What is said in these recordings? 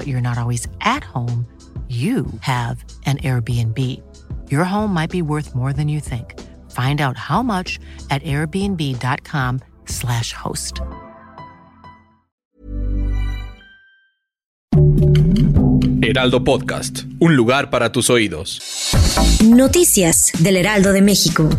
but you're not always at home, you have an Airbnb. Your home might be worth more than you think. Find out how much at airbnb.com/slash host. Heraldo Podcast, un lugar para tus oídos. Noticias del Heraldo de México.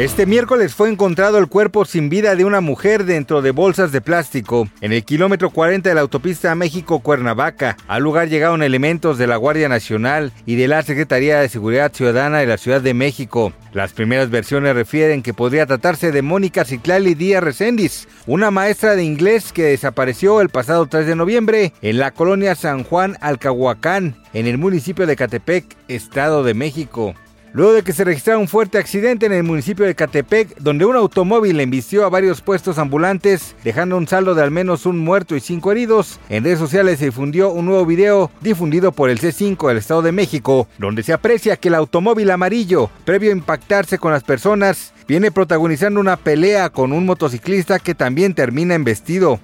Este miércoles fue encontrado el cuerpo sin vida de una mujer dentro de bolsas de plástico en el kilómetro 40 de la autopista México-Cuernavaca. Al lugar llegaron elementos de la Guardia Nacional y de la Secretaría de Seguridad Ciudadana de la Ciudad de México. Las primeras versiones refieren que podría tratarse de Mónica Ciclali Díaz Recendis, una maestra de inglés que desapareció el pasado 3 de noviembre en la colonia San Juan Alcahuacán, en el municipio de Catepec, Estado de México. Luego de que se registrara un fuerte accidente en el municipio de Catepec, donde un automóvil embistió a varios puestos ambulantes, dejando un saldo de al menos un muerto y cinco heridos, en redes sociales se difundió un nuevo video difundido por el C5 del Estado de México, donde se aprecia que el automóvil amarillo, previo a impactarse con las personas, viene protagonizando una pelea con un motociclista que también termina embestido.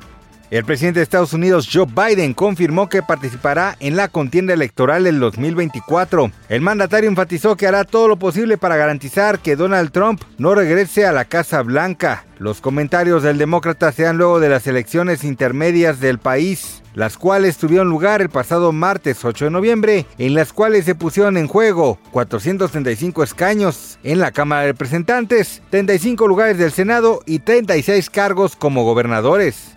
El presidente de Estados Unidos, Joe Biden, confirmó que participará en la contienda electoral del 2024. El mandatario enfatizó que hará todo lo posible para garantizar que Donald Trump no regrese a la Casa Blanca. Los comentarios del demócrata se dan luego de las elecciones intermedias del país, las cuales tuvieron lugar el pasado martes 8 de noviembre, en las cuales se pusieron en juego 435 escaños en la Cámara de Representantes, 35 lugares del Senado y 36 cargos como gobernadores.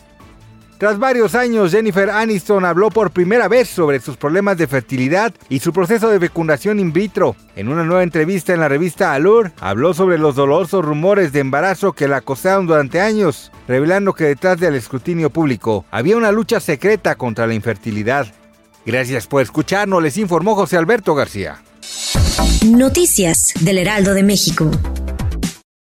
Tras varios años, Jennifer Aniston habló por primera vez sobre sus problemas de fertilidad y su proceso de fecundación in vitro. En una nueva entrevista en la revista Allure, habló sobre los dolorosos rumores de embarazo que la acosaron durante años, revelando que detrás del escrutinio público había una lucha secreta contra la infertilidad. Gracias por escucharnos, les informó José Alberto García. Noticias del Heraldo de México.